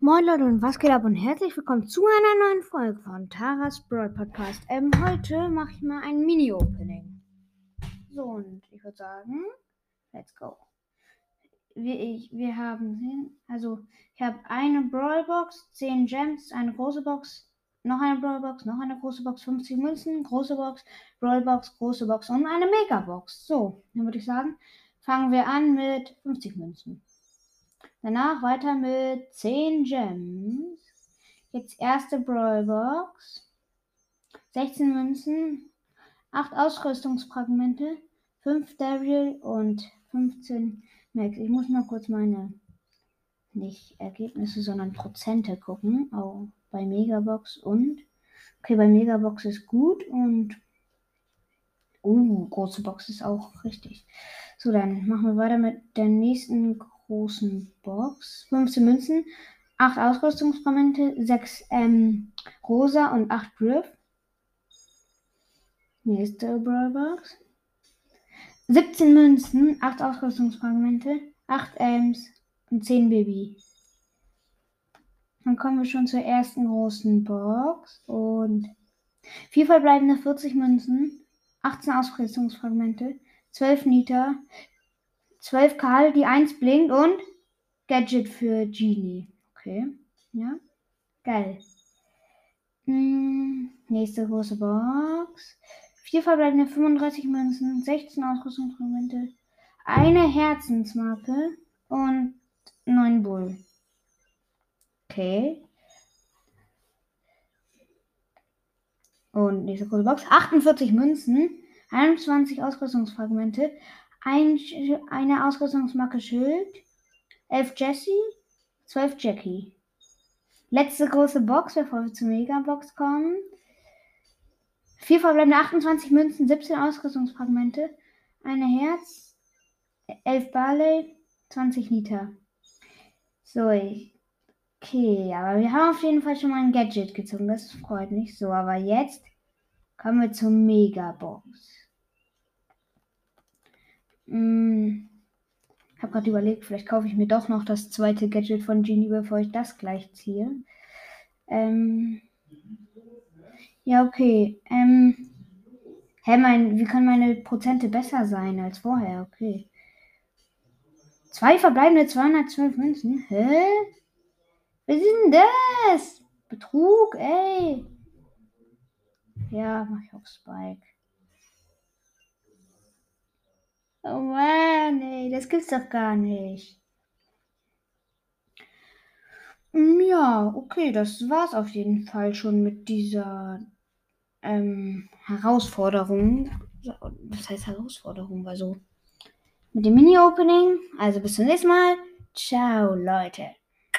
Moin Leute und was geht ab und herzlich willkommen zu einer neuen Folge von Taras Brawl Podcast. Ähm, heute mache ich mal ein Mini-Opening. So, und ich würde sagen, let's go. Wir, ich, wir haben, also ich habe eine Brawl Box, 10 Gems, eine große Box, noch eine Brawl Box, noch eine große Box, 50 Münzen, große Box, Brawl Box, große Box und eine Mega Box. So, dann würde ich sagen, fangen wir an mit 50 Münzen. Danach weiter mit 10 Gems. Jetzt erste Brawlbox. 16 Münzen. 8 Ausrüstungsfragmente. 5 Daryl und 15 Max. Ich muss mal kurz meine, nicht Ergebnisse, sondern Prozente gucken. Auch bei Megabox und. Okay, bei Megabox ist gut und. Uh, große Box ist auch richtig. So, dann machen wir weiter mit der nächsten großen Box. 15 Münzen, 8 Ausrüstungsfragmente, 6 ähm, Rosa und 8 Griff. Nächste Brawlbox. 17 Münzen, 8 Ausrüstungsfragmente, 8 Ems und 10 Baby. Dann kommen wir schon zur ersten großen Box und 4 verbleibende 40 Münzen, 18 Ausrüstungsfragmente, 12 Niter, 12 Karl, die 1 blinkt und Gadget für Genie. Okay, ja. Geil. Hm, nächste große Box. 4 verbleibende 35 Münzen, 16 Ausrüstungsmomente, eine Herzensmarke und 9 Bull. Okay. Und nächste große Box. 48 Münzen, 21 Ausrüstungsfragmente, ein, eine Ausrüstungsmarke Schild, 11 Jessie, 12 Jackie. Letzte große Box, bevor wir zur Megabox kommen. Vier verbleibende 28 Münzen, 17 Ausrüstungsfragmente, eine Herz, 11 Barley, 20 Liter. So. Okay, aber wir haben auf jeden Fall schon mal ein Gadget gezogen. Das freut mich so. Aber jetzt kommen wir zur Megabox. Hm, ich habe gerade überlegt, vielleicht kaufe ich mir doch noch das zweite Gadget von Genie, bevor ich das gleich ziehe. Ähm, ja, okay. Ähm, hä, mein, wie können meine Prozente besser sein als vorher? Okay. Zwei verbleibende 212 Münzen. Hä? Was ist denn das? Betrug, ey. Ja, mach ich auf Spike. Oh Mann, ey, das gibt's doch gar nicht. Hm, ja, okay, das war's auf jeden Fall schon mit dieser ähm, Herausforderung. Was heißt Herausforderung? Also mit dem Mini-Opening. Also bis zum nächsten Mal. Ciao, Leute.